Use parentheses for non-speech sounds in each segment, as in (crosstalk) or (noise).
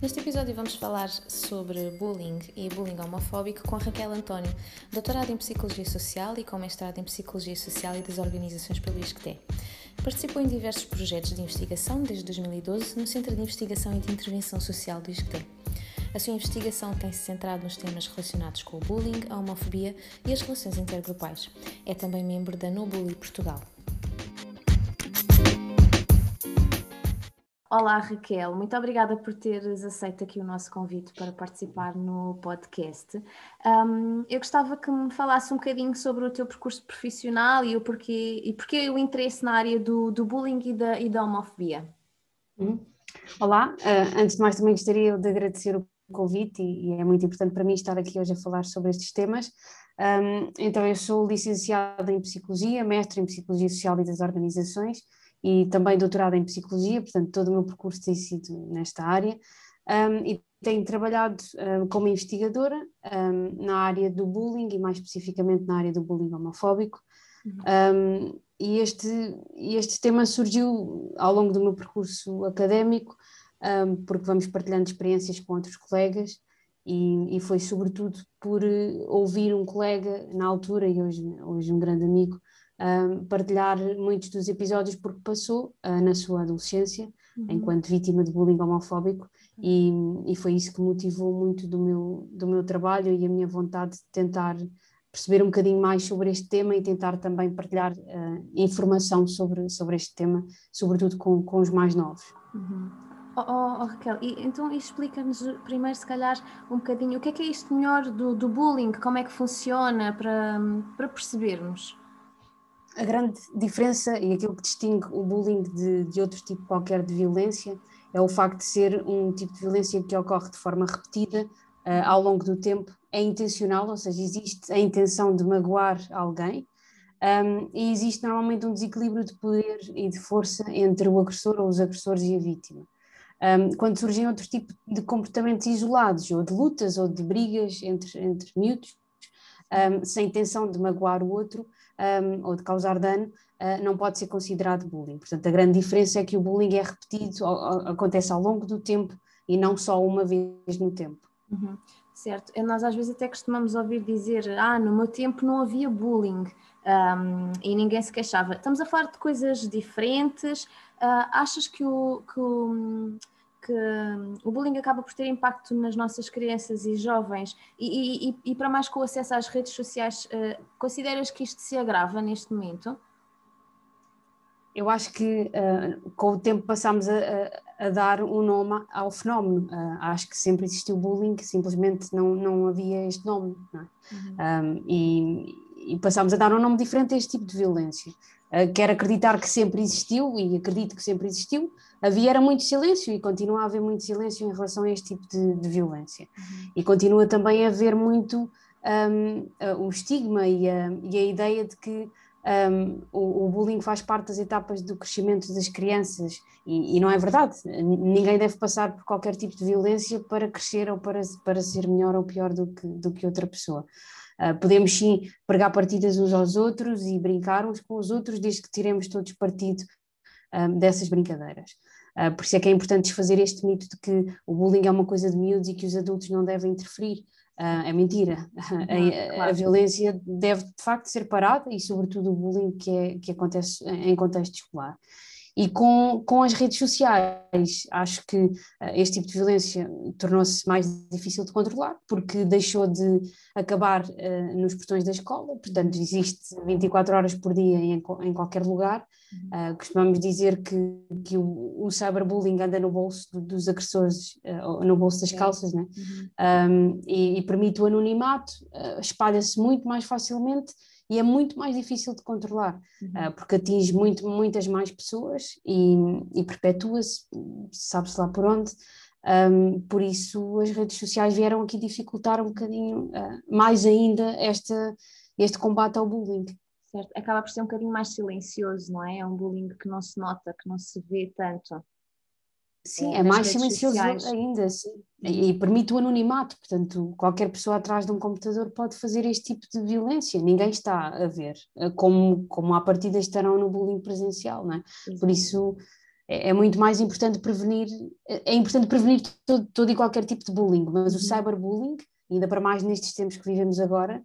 Neste episódio vamos falar sobre bullying e bullying homofóbico com Raquel António, doutorada em Psicologia Social e com mestrado em Psicologia Social e das Organizações pelo ISCTE. Participou em diversos projetos de investigação desde 2012 no Centro de Investigação e de Intervenção Social do ISCTE. A sua investigação tem-se centrado nos temas relacionados com o bullying, a homofobia e as relações intergrupais. É também membro da No Bully Portugal. Olá Raquel, muito obrigada por teres aceito aqui o nosso convite para participar no podcast. Um, eu gostava que me falasse um bocadinho sobre o teu percurso profissional e o porquê, e porquê o interesse na área do, do bullying e da, e da homofobia. Uhum. Olá, uh, antes de mais também gostaria de agradecer o convite e, e, é muito importante para mim estar aqui hoje a falar sobre estes temas. Um, então eu sou licenciada em Psicologia, mestre em Psicologia Social e das Organizações, e também doutorado em psicologia, portanto todo o meu percurso tem sido nesta área um, e tenho trabalhado um, como investigadora um, na área do bullying e mais especificamente na área do bullying homofóbico. Uhum. e este, este tema surgiu ao longo do meu percurso académico, porque vamos partilhando experiências com outros colegas e, e, foi sobretudo por uh, ouvir um colega na altura e hoje, hoje um grande amigo partilhar muitos dos episódios porque passou uh, na sua adolescência uhum. enquanto vítima de bullying homofóbico e, e, foi isso que motivou muito do meu, do meu trabalho e a minha vontade de tentar perceber um bocadinho mais sobre este tema e tentar também partilhar uh, informação sobre, sobre este tema, sobretudo com, com os mais novos. Uhum. Oh, oh, oh, Raquel, e, então explica-nos primeiro, se calhar, um bocadinho o que é que é isto melhor do, do bullying, como é que funciona, para, para percebermos a grande diferença e aquilo que distingue o bullying de, de outro tipo qualquer de violência é o facto de ser um tipo de violência que ocorre de forma repetida uh, ao longo do tempo, é intencional, ou seja, existe a intenção de magoar alguém um, e existe normalmente um desequilíbrio de poder e de força entre o agressor ou os agressores e a vítima. Um, quando surgem outros tipos de comportamentos isolados, ou de lutas ou de brigas entre, entre miúdos, um, sem intenção de magoar o outro, um, ou de causar dano, uh, não pode ser considerado bullying. Portanto, a grande diferença é que o bullying é repetido, acontece ao longo do tempo e não só uma vez no tempo. Uhum. Certo, nós às vezes até costumamos ouvir dizer, ah, no meu tempo não havia bullying um, e ninguém se queixava. Estamos a falar de coisas diferentes. Uh, achas que o, que o hum, o bullying acaba por ter impacto nas nossas crianças e jovens e, e, e para mais com o acesso às redes sociais, uh, consideras que isto se agrava neste momento? Eu acho que uh, com o tempo passamos a, a, a, dar um nome ao fenómeno. Uh, acho que sempre existiu bullying, simplesmente não, não havia este nome. É? uhum. um, e, e passamos a dar um nome diferente a este tipo de violência. Uh, quero acreditar que sempre existiu e acredito que sempre existiu, havia era muito silêncio e continua a haver muito silêncio em relação a este tipo de, de violência. Uhum. E continua também a haver muito um, o estigma e a, e a, ideia de que um, o, o, bullying faz parte das etapas do crescimento das crianças e, e, não é verdade. Ninguém deve passar por qualquer tipo de violência para crescer ou para, para ser melhor ou pior do que, do que outra pessoa. Uh, podemos sim pregar partidas uns aos outros e brincar uns com os outros, desde que tiremos todos partido um, dessas brincadeiras. Uh, por isso é que é importante desfazer este mito de que o bullying é uma coisa de miúdos e que os adultos não devem interferir. Uh, é mentira. (laughs) a, claro. a, violência deve de facto ser parada e, sobretudo, o bullying que, é, que acontece em contexto escolar. E com, com as redes sociais, acho que uh, este tipo de violência tornou-se mais difícil de controlar, porque deixou de acabar uh, nos portões da escola, portanto, existe 24 horas por dia em, em qualquer lugar. Uh, costumamos dizer que, que o, o cyberbullying anda no bolso dos agressores, no bolso das calças, né? Uhum. Um, e, e, permite o anonimato, espalha-se muito mais facilmente e é muito mais difícil de controlar, uhum. uh, porque atinge muito, muitas mais pessoas e, e perpetua-se, sabe-se lá por onde. Um, por isso, as redes sociais vieram aqui dificultar um bocadinho uh, mais ainda esta, este combate ao bullying. Certo, acaba por ser um bocadinho mais silencioso, não é? É um bullying que não se nota, que não se vê tanto. Sim, é, é mais silencioso sociais. ainda sim. E, e permite o anonimato, portanto, qualquer pessoa atrás de um computador pode fazer este tipo de violência, ninguém está a ver, eh, como, como à partida estarão no bullying presencial, não é? Por isso é, é, muito mais importante prevenir, é importante prevenir todo, todo e qualquer tipo de bullying, mas o uhum. cyberbullying, ainda para mais nestes tempos que vivemos agora,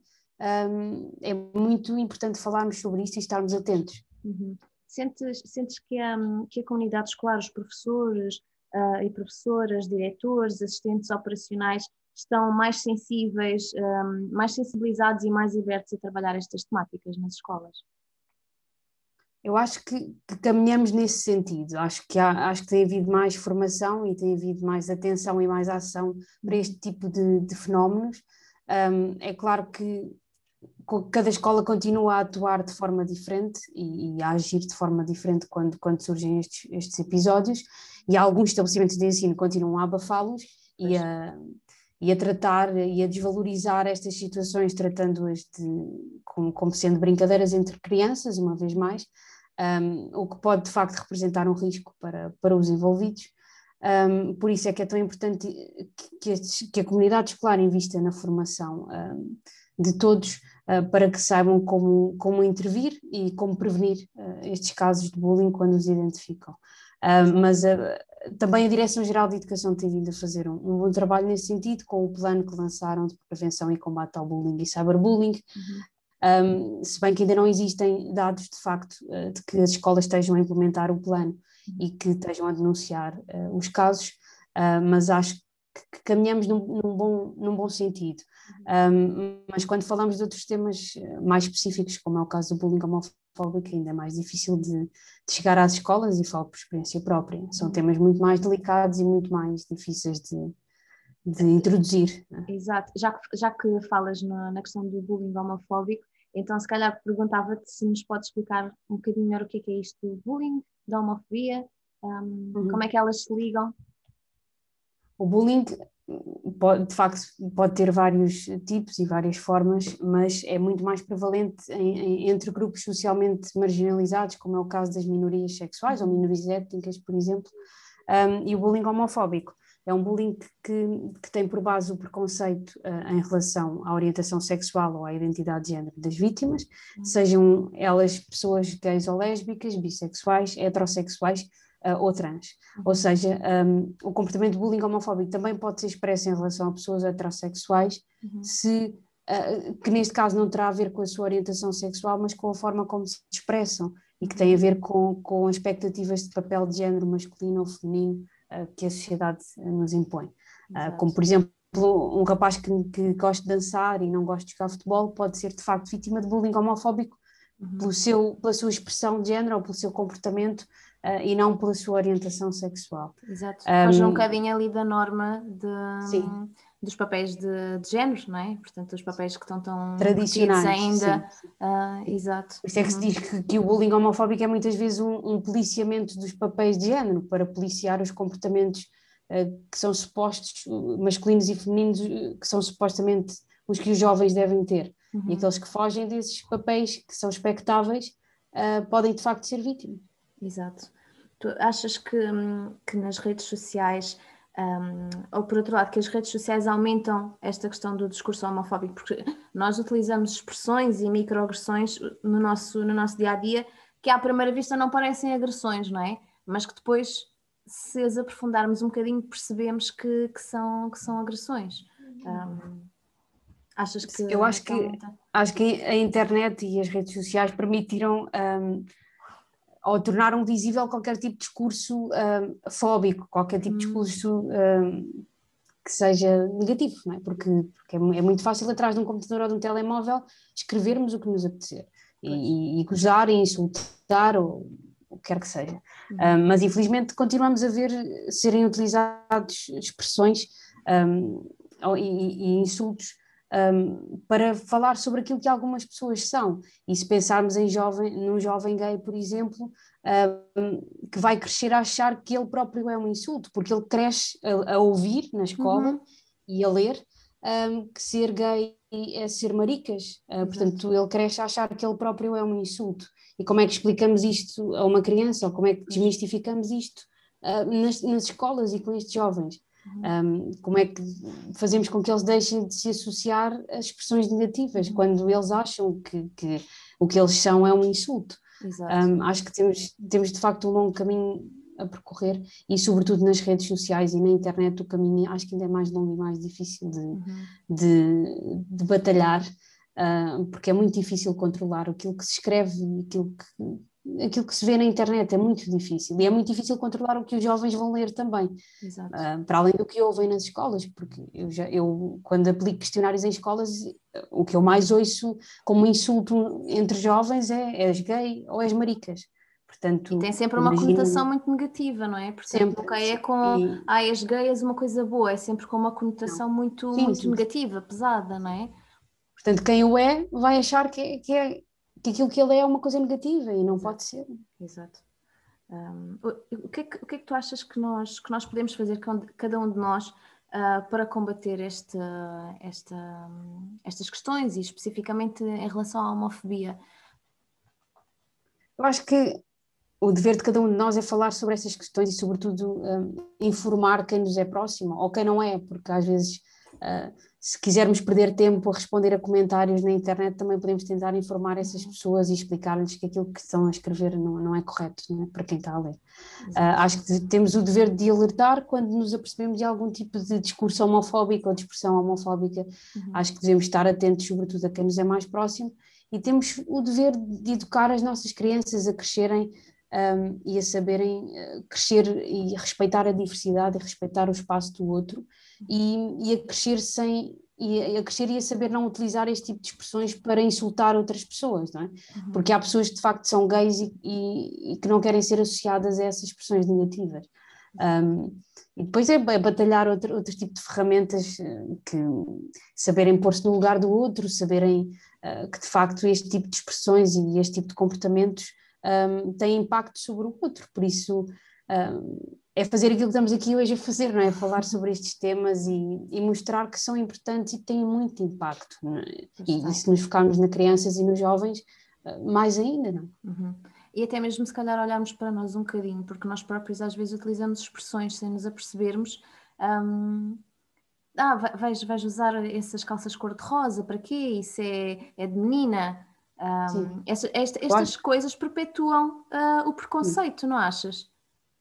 um, é muito importante falarmos sobre isto e estarmos atentos. Uhum. Sentes, sentes que, a, que a comunidade escolar, os professores uh, e professoras, diretores, assistentes operacionais, estão mais sensíveis, um, mais sensibilizados e mais abertos a trabalhar estas temáticas nas escolas? Eu acho que, que caminhamos nesse sentido. Acho que, há, acho que tem havido mais formação e tem havido mais atenção e mais ação para este tipo de, de fenómenos. Um, é claro que cada escola continua a atuar de forma diferente e, e, a agir de forma diferente quando, quando surgem estes, estes episódios, e alguns estabelecimentos de ensino continuam a abafá-los e a, e a tratar e a desvalorizar estas situações, tratando-as como, como sendo brincadeiras entre crianças, uma vez mais, um, o que pode de facto representar um risco para, para os envolvidos. Um, por isso é que é tão importante que, que, a comunidade escolar invista na formação um, de todos para que saibam como, como intervir e como prevenir uh, estes casos de bullying quando os identificam. Uh, mas também a Direção-Geral de Educação tem vindo a fazer um, um, bom trabalho nesse sentido, com o plano que lançaram de prevenção e combate ao bullying e cyberbullying. Uhum. Um, se bem que ainda não existem dados de facto de que as escolas estejam a implementar o plano uhum. e que estejam a denunciar os casos, mas acho que caminhamos num, num, bom, num bom sentido. Um, mas quando falamos de outros temas eh, mais específicos, como é o caso do bullying homofóbico, ainda é mais difícil de, de chegar às escolas e falo por experiência própria. São temas muito mais delicados e muito mais difíceis de, de introduzir. Né? Exato. Já que, já que falas na, na questão do bullying homofóbico, então se calhar perguntava-te se nos podes explicar um bocadinho melhor o que é, que é isto do bullying, da homofobia, um, uhum. como é que elas se ligam o bullying, pode, de facto, pode ter vários tipos e várias formas, mas é muito mais prevalente em, em, entre grupos socialmente marginalizados, como é o caso das minorias sexuais ou minorias étnicas, por exemplo, um, e o bullying homofóbico. É um bullying que, que tem por base o preconceito uh, em relação à orientação sexual ou à identidade de género das vítimas, sejam elas pessoas gays ou lésbicas, bissexuais, heterossexuais uh, ou trans. Ou uhum. seja, um, o comportamento de bullying homofóbico também pode ser expresso em relação a pessoas heterossexuais, uhum. se, uh, que neste caso não terá a ver com a sua orientação sexual, mas com a forma como se expressam e que tem a ver com, com expectativas de papel de género masculino ou feminino uh, que a sociedade nos impõe. como, por exemplo, um rapaz que, que gosta de dançar e não gosta de jogar futebol pode ser de facto vítima de bullying homofóbico uhum. pelo seu, pela sua expressão de género ou pelo seu comportamento uh, e não pela sua orientação sexual. Exato, foge um, um bocadinho ali da norma de, sim. dos papéis de, de género, não é? Portanto, os papéis que estão tão tradicionais ainda. Uh, exato. Por isso é que se diz que, que, o bullying homofóbico é muitas vezes um, um policiamento dos papéis de género para policiar os comportamentos uh, que são supostos, masculinos e femininos, que são supostamente os que os jovens devem ter. Uhum. E aqueles que fogem desses papéis que são expectáveis uh, podem de facto ser vítimas. Exato. Tu achas que, hum, que nas redes sociais, um, ou por outro lado, que as redes sociais aumentam esta questão do discurso homofóbico? Porque nós utilizamos expressões e microagressões no nosso, no nosso dia a dia que à primeira vista não parecem agressões, não é? Mas que depois, se as aprofundarmos um bocadinho, percebemos que, que, são, que são agressões. Um, achas que. Eu acho que, acho que a internet e as redes sociais permitiram. Um, ou tornaram visível qualquer tipo de discurso um, fóbico, qualquer tipo de hum. discurso um, que seja negativo, não é? Porque, porque é, é, muito fácil atrás de um computador ou de um telemóvel escrevermos o que nos apetecer e, e, gozar e insultar ou o que quer que seja. Uhum. Um, mas infelizmente continuamos a ver serem utilizados expressões e, e insultos um, para falar sobre aquilo que algumas pessoas são. E se pensarmos em jovem, num jovem gay, por exemplo, um, que vai crescer a achar que ele próprio é um insulto, porque ele cresce a, a ouvir na escola uhum. e a ler um, que ser gay é ser maricas. Uh, portanto, ele cresce a achar que ele próprio é um insulto. E como é que explicamos isto a uma criança, ou como é que desmistificamos isto uh, nas, nas escolas e com estes jovens? Um, como é que fazemos com que eles deixem de se associar a expressões negativas quando eles acham que, que, o que eles são é um insulto? Um, acho que temos, temos de facto um longo caminho a percorrer e sobretudo nas redes sociais e na internet o caminho acho que ainda é mais longo e mais difícil de, uhum. de, de, batalhar uh, porque é muito difícil controlar aquilo que se escreve e aquilo que aquilo que se vê na internet é muito difícil e é muito difícil controlar o que os jovens vão ler também, uh, para além do que ouvem nas escolas, porque eu, já, eu quando aplico questionários em escolas, o que eu mais ouço como insulto entre jovens é és gay ou és maricas. Portanto, e tem sempre uma imagino... conotação muito negativa, não é? Portanto, sempre, nunca é com e... ah, és gay, és uma coisa boa, é sempre com uma conotação não. muito, sim, muito sim. negativa, pesada, não é? Portanto, quem o é vai achar que é, que é que aquilo que ele é é uma coisa negativa e não Exato. pode ser. Exato. Um, o, que é que, o que é que tu achas que nós, que nós podemos fazer, cada um de nós, uh, para combater este, esta, estas questões e especificamente em relação à homofobia? Eu acho que o dever de cada um de nós é falar sobre essas questões e, sobretudo, um, informar quem nos é próximo ou quem não é, porque às vezes Uh, se quisermos perder tempo a responder a comentários na internet, também podemos tentar informar essas pessoas e explicar-lhes que aquilo que estão a escrever não, não é correto é? para quem está a ler. Uh, acho que temos o dever de alertar quando nos apercebemos de algum tipo de discurso homofóbico ou de expressão homofóbica. Uhum. Acho que devemos estar atentos, sobretudo, a quem nos é mais próximo, e temos o dever de educar as nossas crianças a crescerem um, e a saberem uh, crescer e respeitar a diversidade e respeitar o espaço do outro e, e a crescer sem e a crescer e a saber não utilizar este tipo de expressões para insultar outras pessoas, não é? Uhum. Porque há pessoas que de facto são gays e, e, e, que não querem ser associadas a essas expressões negativas. Um, e depois é, é batalhar outro, outro tipo de ferramentas eh, que saberem pôr-se no lugar do outro, saberem uh, que de facto este tipo de expressões e este tipo de comportamentos um, têm impacto sobre o outro. Por isso um, é fazer aquilo que estamos aqui hoje a fazer, não é? Falar sobre estes temas e, e mostrar que são importantes e têm muito impacto. É? E, e, se nos focarmos nas crianças e nos jovens, ah, mais ainda, não? Uhum. E até mesmo se calhar olharmos para nós um bocadinho, porque nós próprios às vezes utilizamos expressões sem nos apercebermos. Um, ah, vais, vais usar essas calças cor-de-rosa, para quê? Isso é, é de menina. Um, esta, esta, estas coisas perpetuam uh, o preconceito, Sim. não achas?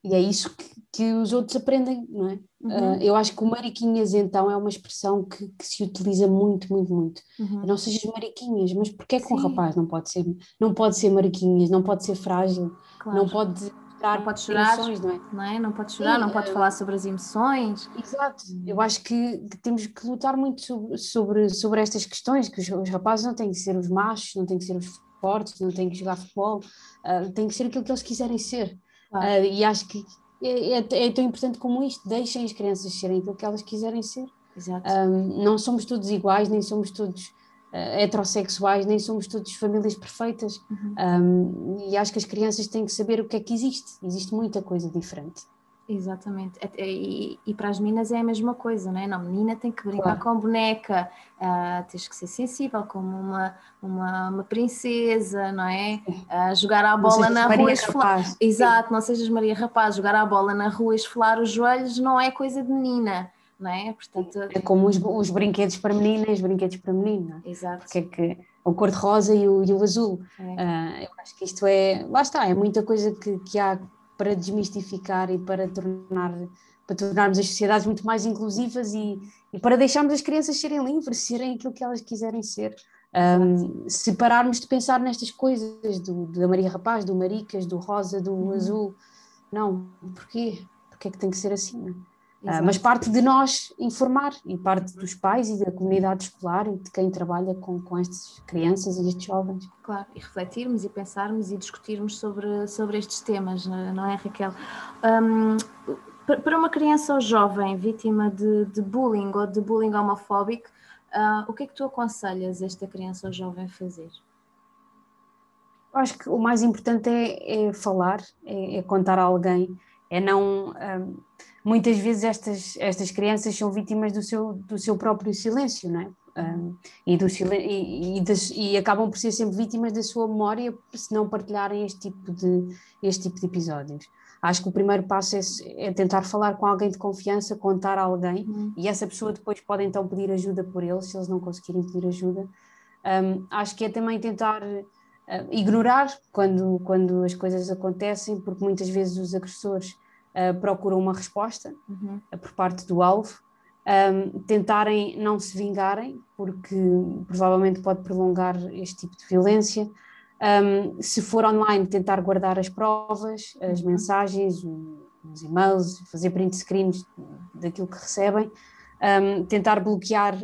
E é isso que, que os outros aprendem, não é? Uhum. Uh, eu acho que o mariquinhas, então, é uma expressão que, que se utiliza muito, muito, muito. Uhum. Não sejas mariquinhas, mas porquê que um rapaz não pode ser, não pode ser mariquinhas, não pode ser frágil, claro. não pode não pode chorar, emoções, não é? Não, é? não pode chorar, Sim, não pode uh, falar sobre as emoções. Exato, eu acho que, temos que lutar muito sobre, sobre, sobre estas questões, que os, os, rapazes não têm que ser os machos, não têm que ser os fortes, não têm que jogar futebol, uh, têm que ser aquilo que eles quiserem ser. Uh, e acho que é, é, é, tão importante como isto, deixem as crianças serem aquilo que elas quiserem ser. Exato. Um, não somos todos iguais, nem somos todos heterossexuais, nem somos todos famílias perfeitas. Uhum. Um, e acho que as crianças têm que saber o que é que existe. Existe muita coisa diferente. Exatamente, e, e, para as meninas é a mesma coisa, não é? Não, menina tem que brincar claro. com a boneca, uh, tens que ser sensível como uma, uma, uma princesa, não é? Uh, jogar a bola na Maria rua, esfolar. Exato, não sejas Maria Rapaz, jogar a bola na rua, esfolar os joelhos não é coisa de menina, não é? Portanto, é como os, os brinquedos para menina e os brinquedos para menina. Exato. Porque é que o cor-de-rosa e o, e o azul. É. Uh, eu acho que isto é, lá está, é muita coisa que, que há para desmistificar e para tornar para tornarmos as sociedades muito mais inclusivas e, e para deixarmos as crianças serem livres, serem aquilo que elas quiserem ser. Um, se pararmos de pensar nestas coisas do, da Maria Rapaz, do Maricas, do Rosa, do uhum. Azul, não, porquê? Porquê é que tem que ser assim? Uh, mas parte de nós informar e parte dos pais e da comunidade escolar e de quem trabalha com, com estas crianças e estes jovens. Claro, e refletirmos e pensarmos e discutirmos sobre, sobre estes temas, não é, Raquel? Um, para uma criança ou jovem vítima de, de bullying ou de bullying homofóbico, uh, o que é que tu aconselhas esta criança ou jovem a fazer? Eu acho que o mais importante é, é falar, é, é, contar a alguém, é não. Um, muitas vezes estas, estas crianças são vítimas do seu, do seu próprio silêncio, não é? Um, e, do, e, e, das, e, acabam por ser sempre vítimas da sua memória se não partilharem este tipo de, este tipo de episódios. Acho que o primeiro passo é, é tentar falar com alguém de confiança, contar a alguém, uhum. e essa pessoa depois pode então pedir ajuda por eles, se eles não conseguirem pedir ajuda. Um, acho que é também tentar uh, ignorar quando, quando as coisas acontecem, porque muitas vezes os agressores uh, procuram uma resposta uhum. por parte do alvo, um, tentarem não se vingarem, porque provavelmente pode prolongar este tipo de violência. Um, se for online, tentar guardar as provas, as uhum. mensagens, os e-mails, fazer print screens daquilo que recebem, um, tentar bloquear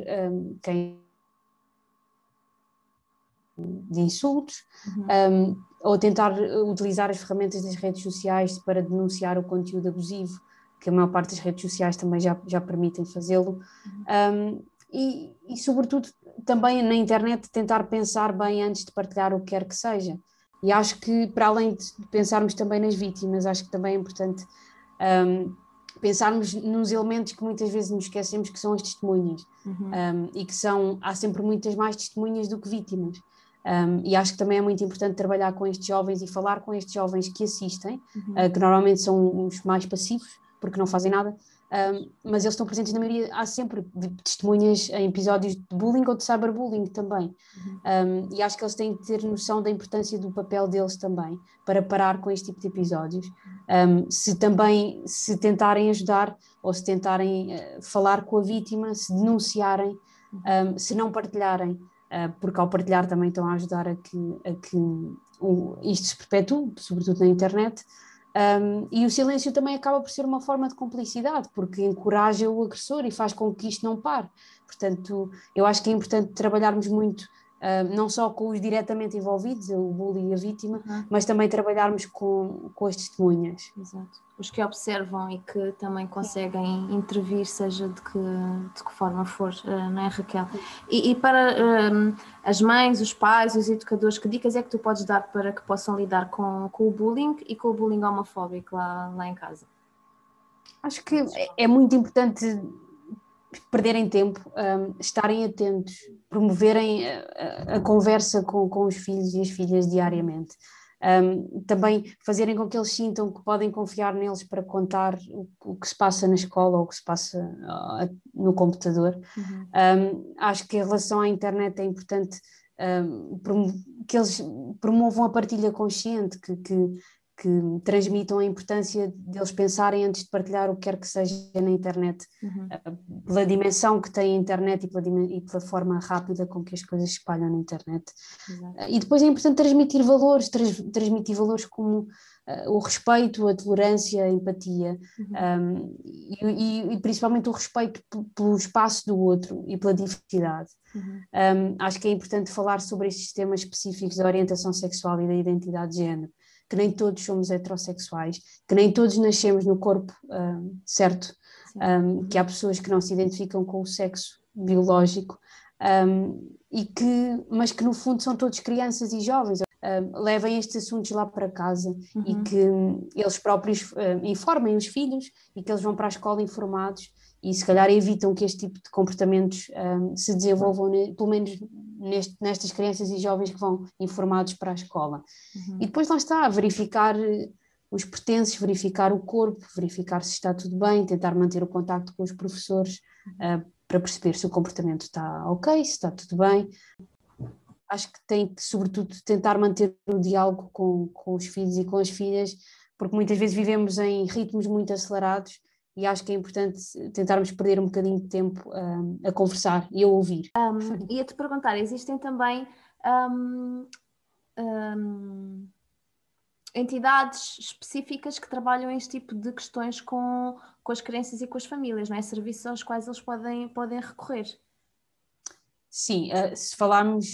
quem de insultos, uhum. Ou tentar utilizar as ferramentas das redes sociais para denunciar o conteúdo abusivo que a maior parte das redes sociais também já, já permitem fazê-lo. Um, e, e, sobretudo, também na internet, tentar pensar bem antes de partilhar o que quer que seja. E acho que, para além de pensarmos também nas vítimas, acho que também é importante um, pensarmos nos elementos que muitas vezes nos esquecemos, que são as testemunhas. Uhum. Um, e que são, há sempre muitas mais testemunhas do que vítimas. Um, e acho que também é muito importante trabalhar com estes jovens e falar com estes jovens que assistem, uhum. uh, que normalmente são os mais passivos, porque não fazem nada, um, mas eles estão presentes na maioria, há sempre testemunhas em episódios de bullying ou de cyberbullying também. Uhum. Um, e acho que eles têm que ter noção da importância do papel deles também para parar com este tipo de episódios. Se também se tentarem ajudar ou se tentarem uh, falar com a vítima, se denunciarem, uhum. se não partilharem, porque ao partilhar também estão a ajudar a que, a que isto se perpetue, sobretudo na internet. Um, e o silêncio também acaba por ser uma forma de complicidade, porque encoraja o agressor e faz com que isto não pare. Portanto, eu acho que é importante trabalharmos muito uh, não só com os diretamente envolvidos, o bully e a vítima, uhum. mas também trabalharmos com, com as testemunhas. Exato. Os que observam e que também conseguem intervir, seja de que, de que forma for, uh, não é, Raquel? E, e para uh, as mães, os pais, os educadores, que dicas é que tu podes dar para que possam lidar com, com o bullying e com o bullying homofóbico lá, lá em casa? Acho que é muito importante perderem tempo, um, estarem atentos, promoverem a, a, conversa com, com os filhos e as filhas diariamente. Um, também fazerem com que eles sintam que podem confiar neles para contar o, o que se passa na escola ou o que se passa uh, no computador. Uhum. Um, acho que em relação à internet é importante que eles promovam a partilha consciente, que, que que transmitam a importância deles pensarem antes de partilhar o que quer que seja na internet, uhum. Eh, pela dimensão que tem a internet e pela, e pela, forma rápida com que as coisas se espalham na internet. Exato. E depois é importante transmitir valores, trans, transmitir valores como uh, o respeito, a tolerância, a empatia uhum. um, e, e, principalmente o respeito pelo espaço do outro e pela diversidade. Uhum. Um, acho que é importante falar sobre estes temas específicos da orientação sexual e da identidade de género que nem todos somos heterossexuais, que nem todos nascemos no corpo uh, certo, um, que há pessoas que não se identificam com o sexo biológico, um, e que, mas que no fundo são todos crianças e jovens. Um, levem estes assuntos lá para casa uhum. e que eles próprios uh, informem os filhos e que eles vão para a escola informados e se calhar evitam que este tipo de comportamentos um, se desenvolvam, pelo menos neste, nestas crianças e jovens que vão informados para a escola. Uhum. E depois lá está, verificar eh, os pertences, verificar o corpo, verificar se está tudo bem, tentar manter o contacto com os professores uh, para perceber se o comportamento está ok, se está tudo bem. Acho que tem que, sobretudo, tentar manter o diálogo com, com os filhos e com as filhas, porque muitas vezes vivemos em ritmos muito acelerados e acho que é importante tentarmos perder um bocadinho de tempo um, a conversar e a ouvir. Um, Ia-te perguntar, existem também um, um, entidades específicas que trabalham este tipo de questões com, com as crianças e com as famílias, não é? Serviços aos quais eles podem, podem recorrer. Sim, uh, se falarmos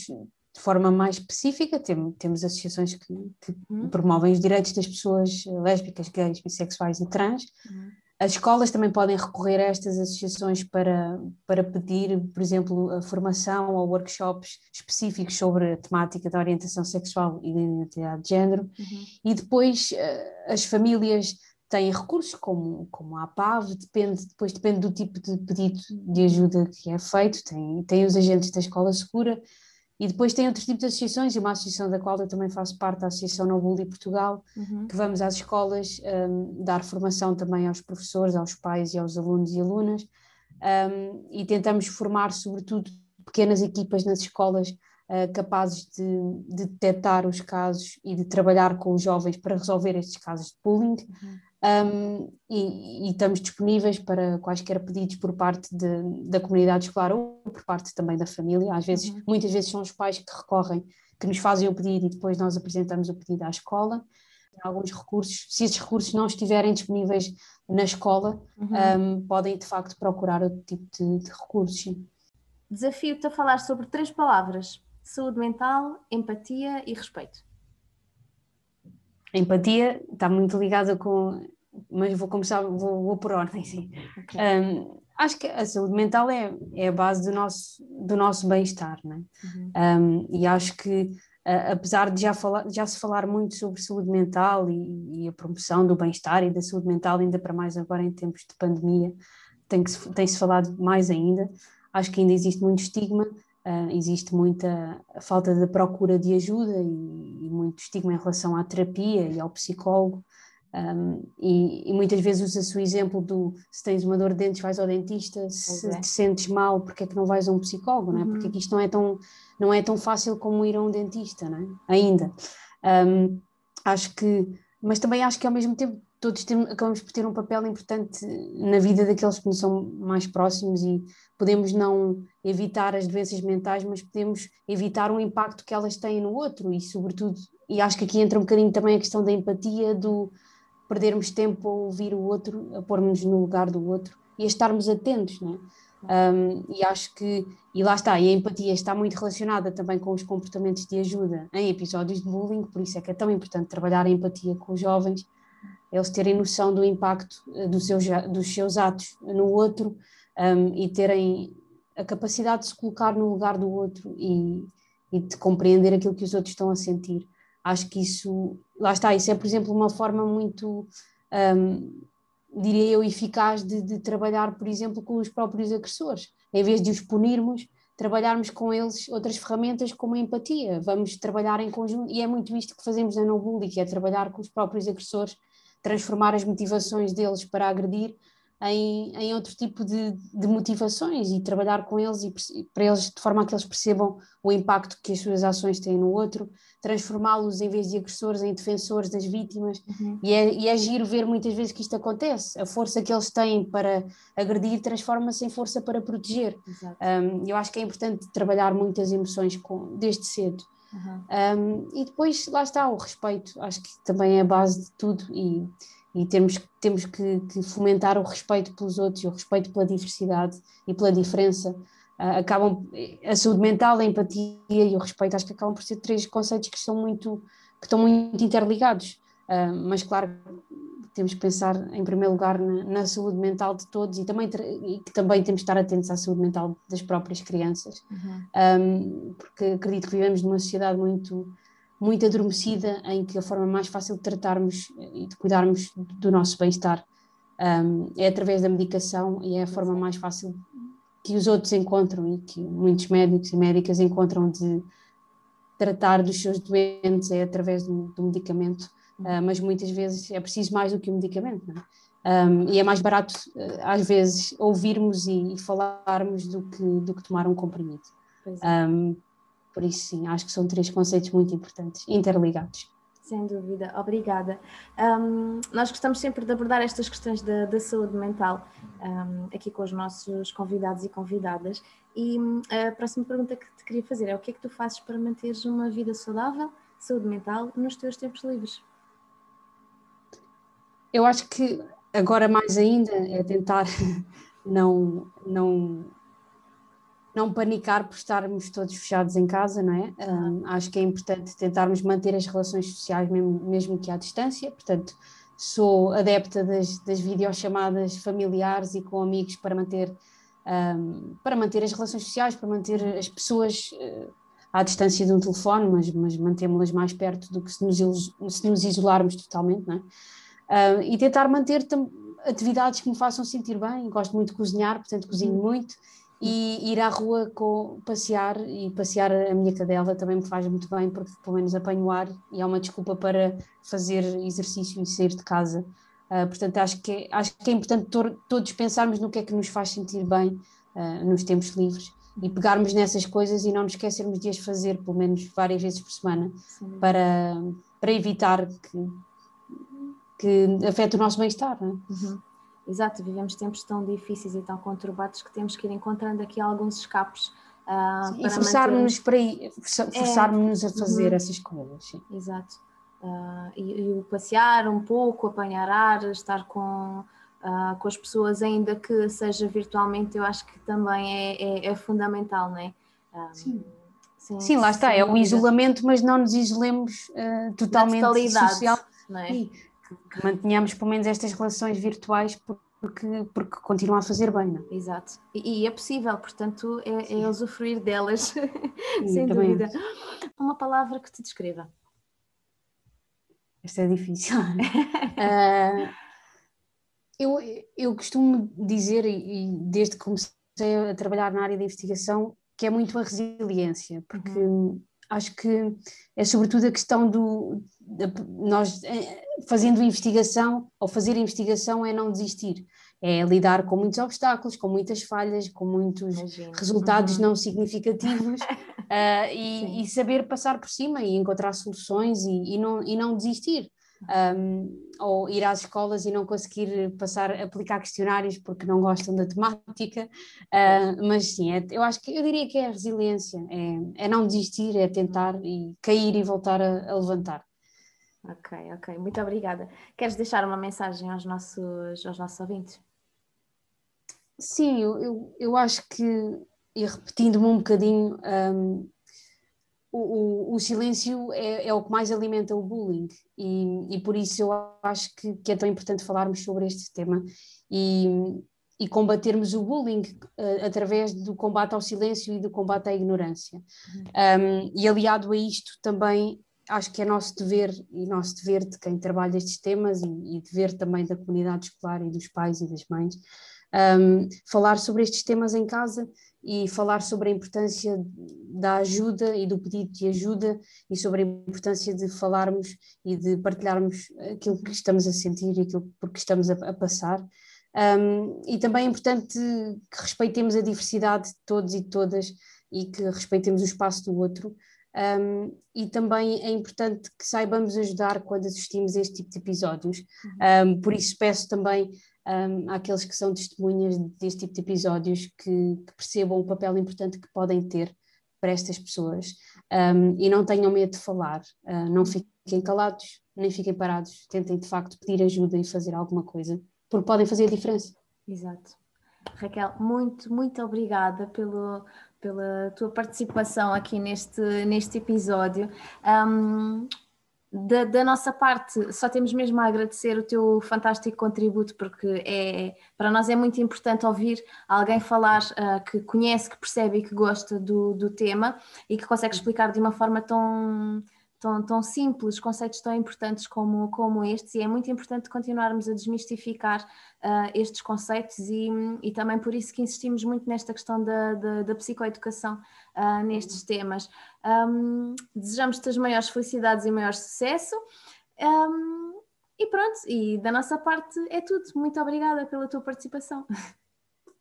de forma mais específica, tem, temos associações que, que uhum. promovem os direitos das pessoas lésbicas, gays, bissexuais e trans. Uhum. As escolas também podem recorrer a estas associações para, para pedir, por exemplo, a formação ou workshops específicos sobre a temática da orientação sexual e da identidade de género. Uhum. E depois eh, as famílias têm recursos como, como a APAV, depende, depois depende do tipo de pedido de ajuda que é feito, tem, tem os agentes da escola segura, e depois tem outros tipos de associações, e uma associação da qual eu também faço parte, a Associação No Bully Portugal, uhum. que vamos às escolas um, dar formação também aos professores, aos pais e aos alunos e alunas, um, e tentamos formar, sobretudo, pequenas equipas nas escolas uh, capazes de, de, detectar os casos e de trabalhar com os jovens para resolver estes casos de bullying. Uhum. Um, e, e, estamos disponíveis para quaisquer pedidos por parte de, da comunidade escolar ou por parte também da família. Às vezes, uhum. muitas vezes são os pais que recorrem, que nos fazem o pedido e depois nós apresentamos o pedido à escola. Alguns recursos, se esses recursos não estiverem disponíveis na escola, uhum. um, podem de facto procurar outro tipo de, de recursos. Desafio-te a falar sobre três palavras: saúde mental, empatia e respeito. A empatia está muito ligada com. Mas vou começar, vou, vou por ordem, sim. Okay. Um, acho que a saúde mental é, é a base do nosso, do nosso bem-estar, né? Uhum. Um, e acho que, uh, apesar de já, falar, já se falar muito sobre saúde mental e, e a promoção do bem-estar e da saúde mental, ainda para mais agora em tempos de pandemia, tem-se tem -se falado mais ainda. Acho que ainda existe muito estigma Uh, existe muita falta de procura de ajuda e, e, muito estigma em relação à terapia e ao psicólogo. Um, e, e, muitas vezes usa-se o exemplo do se tens uma dor de dentes, vais ao dentista, se é. te sentes mal, porque é que não vais a um psicólogo, não é? Uhum. Porque é que isto não é tão, não é tão fácil como ir a um dentista, não é? Ainda. Um, acho que, mas também acho que ao mesmo tempo todos temos, acabamos por ter um papel importante na vida daqueles que nos são mais próximos e podemos não evitar as doenças mentais, mas podemos evitar o impacto que elas têm no outro e, sobretudo, e acho que aqui entra um bocadinho também a questão da empatia, do perdermos tempo a ouvir o outro, a pormos no lugar do outro e a estarmos atentos, não é? Um, e acho que, e lá está, e a empatia está muito relacionada também com os comportamentos de ajuda em episódios de bullying, por isso é que é tão importante trabalhar a empatia com os jovens, eles terem noção do impacto eh, do seu, dos seus atos no outro um, e terem a capacidade de se colocar no lugar do outro e, e de compreender aquilo que os outros estão a sentir. Acho que isso, lá está, isso é, por exemplo, uma forma muito, um, diria eu, eficaz de, de, trabalhar, por exemplo, com os próprios agressores. Em vez de os punirmos, trabalharmos com eles outras ferramentas como a empatia. Vamos trabalhar em conjunto, e é muito isto que fazemos na No Bully, que é trabalhar com os próprios agressores, transformar as motivações deles para agredir em, em outro tipo de, de, motivações e trabalhar com eles e para eles de forma a que eles percebam o impacto que as suas ações têm no outro, transformá-los em vez de agressores em defensores das vítimas uhum. e, é, e é giro ver muitas vezes que isto acontece, a força que eles têm para agredir transforma-se em força para proteger. Um, eu acho que é importante trabalhar muitas emoções com, desde cedo. Uhum. Um, e depois lá está o respeito, acho que também é a base de tudo e e temos, temos que, que, fomentar o respeito pelos outros, o respeito pela diversidade e pela diferença. Uh, acabam a saúde mental, a empatia e o respeito, acho que acabam por ser três conceitos que são muito que estão muito interligados. Uh, mas claro, temos que pensar em primeiro lugar na, na saúde mental de todos e também e também temos que estar atentos à saúde mental das próprias crianças, uhum. um, porque acredito que vivemos numa sociedade muito muito adormecida, em que a forma mais fácil de tratarmos e de cuidarmos do nosso bem-estar um, é através da medicação e é a forma mais fácil que os outros encontram e que muitos médicos e médicas encontram de tratar dos seus doentes é através do, do medicamento, uh, mas muitas vezes é preciso mais do que o medicamento, é? um, e é mais barato uh, às vezes ouvirmos e, e, falarmos do que, do que tomar um comprimido. É. Um, por isso, sim, acho que são três conceitos muito importantes, interligados. Sem dúvida, obrigada. Um, nós gostamos sempre de abordar estas questões da, da saúde mental um, aqui com os nossos convidados e convidadas. E hum, a próxima pergunta que te queria fazer é: o que é que tu fazes para manteres uma vida saudável, saúde mental, nos teus tempos livres? Eu acho que agora mais ainda é tentar (laughs) não, não não panicar por estarmos todos fechados em casa, não é? Um, acho que é importante tentarmos manter as relações sociais mesmo, mesmo que à distância, portanto sou adepta das, das videochamadas familiares e com amigos para manter um, para manter as relações sociais, para manter as pessoas uh, à distância de um telefone, mas, mas mantemos-las mais perto do que se nos, se nos isolarmos totalmente, não é? Uh, e tentar manter atividades que me façam sentir bem, gosto muito de cozinhar, portanto cozinho uhum. muito. E ir à rua com, passear e passear a minha cadela também me faz muito bem porque pelo menos apanho ar e é uma desculpa para fazer exercício e sair de casa. Uh, portanto acho que, é, acho que é importante to todos pensarmos no que é que nos faz sentir bem uh, nos tempos livres. E pegarmos nessas coisas e não nos esquecermos de as fazer pelo menos várias vezes por semana para, para evitar que, que afete o nosso bem-estar. É? Uhum. Exato, vivemos tempos tão difíceis e tão conturbados que temos que ir encontrando aqui alguns escapes. Uh, sim, e forçarmos-nos manter... forçarmos é. a fazer uhum. essas coisas. Sim. Exato. Uh, e, o passear um pouco, apanhar ar, estar com, uh, com as pessoas, ainda que seja virtualmente, eu acho que também é, é, é fundamental, não é? sim. Sim, sim, lá está, é o isolamento, mas não nos isolemos totalmente social. Não é? Que mantenhamos pelo menos estas relações virtuais porque, porque continuam a fazer bem. Não? É? Exato. E, e, é possível, portanto, é, é usufruir delas, (laughs) sem dúvida. Uma palavra que te descreva. Esta é difícil. uh, (laughs) eu, eu costumo dizer, e desde que comecei a trabalhar na área da investigação, que é muito a resiliência, porque uhum. acho que é sobretudo a questão do. De, nós eh, fazendo investigação, ou fazer investigação é não desistir, é lidar com muitos obstáculos, com muitas falhas, com muitos Imagina. resultados uhum. não significativos uh, (laughs) e, e, saber passar por cima e encontrar soluções e, e não, e não desistir. Um, ou ir às escolas e não conseguir passar, aplicar questionários porque não gostam da temática, uh, mas sim, é, eu acho que eu diria que é a resiliência, é, é não desistir, é tentar e cair e voltar a, a levantar. Ok, ok, muito obrigada. Queres deixar uma mensagem aos nossos, aos nossos ouvintes? Sim, eu, eu, eu acho que, e repetindo-me um bocadinho, um, o, o, o, silêncio é, é, o que mais alimenta o bullying e, e por isso eu acho que, que é tão importante falarmos sobre este tema e, e combatermos o bullying uh, através do combate ao silêncio e do combate à ignorância. Uhum. Um, e aliado a isto também acho que é nosso dever e nosso dever de quem trabalha estes temas e, e dever também da comunidade escolar e dos pais e das mães um, falar sobre estes temas em casa e falar sobre a importância da ajuda e do pedido de ajuda e sobre a importância de falarmos e de partilharmos aquilo que estamos a sentir e aquilo por que estamos a, a passar. Um, e também é importante que respeitemos a diversidade de todos e todas e que respeitemos o espaço do outro, um, e também é importante que saibamos ajudar quando assistimos a este tipo de episódios. Um, por isso peço também um, àqueles que são testemunhas deste tipo de episódios que, que percebam o papel importante que podem ter para estas pessoas e não tenham medo de falar, uh, não fiquem calados, nem fiquem parados, tentem de facto pedir ajuda e fazer alguma coisa, porque podem fazer a diferença. Exato. Raquel, muito, muito obrigada pelo, pela tua participação aqui neste, neste episódio. Um, da, da, nossa parte, só temos mesmo a agradecer o teu fantástico contributo, porque é, para nós é muito importante ouvir alguém falar uh, que conhece, que percebe e que gosta do, do tema e que consegue explicar de uma forma tão tão, tão simples, conceitos tão importantes como, como estes, e é muito importante continuarmos a desmistificar uh, estes conceitos e, e também por isso que insistimos muito nesta questão da, da, da psicoeducação uh, nestes temas. Um, Desejamos-te as maiores felicidades e maior sucesso. Um, e pronto, e da nossa parte é tudo. Muito obrigada pela tua participação. (laughs)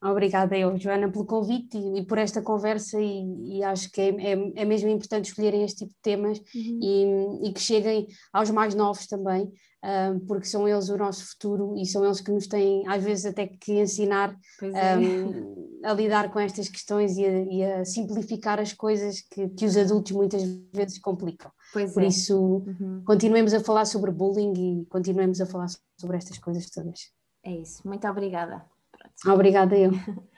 Obrigada eu, Joana, pelo convite e, e por esta conversa e, e acho que é, é, é, mesmo importante escolherem este tipo de temas uhum. e, e, que cheguem aos mais novos também, uh, porque são eles o nosso futuro e são eles que nos têm às vezes até que ensinar é. um, a lidar com estas questões e a, a simplificar as coisas que, que, os adultos muitas vezes complicam. Pois por é. isso, uhum. continuemos a falar sobre bullying e continuemos a falar sobre estas coisas todas. É isso, muito obrigada. Obrigada eu. (laughs)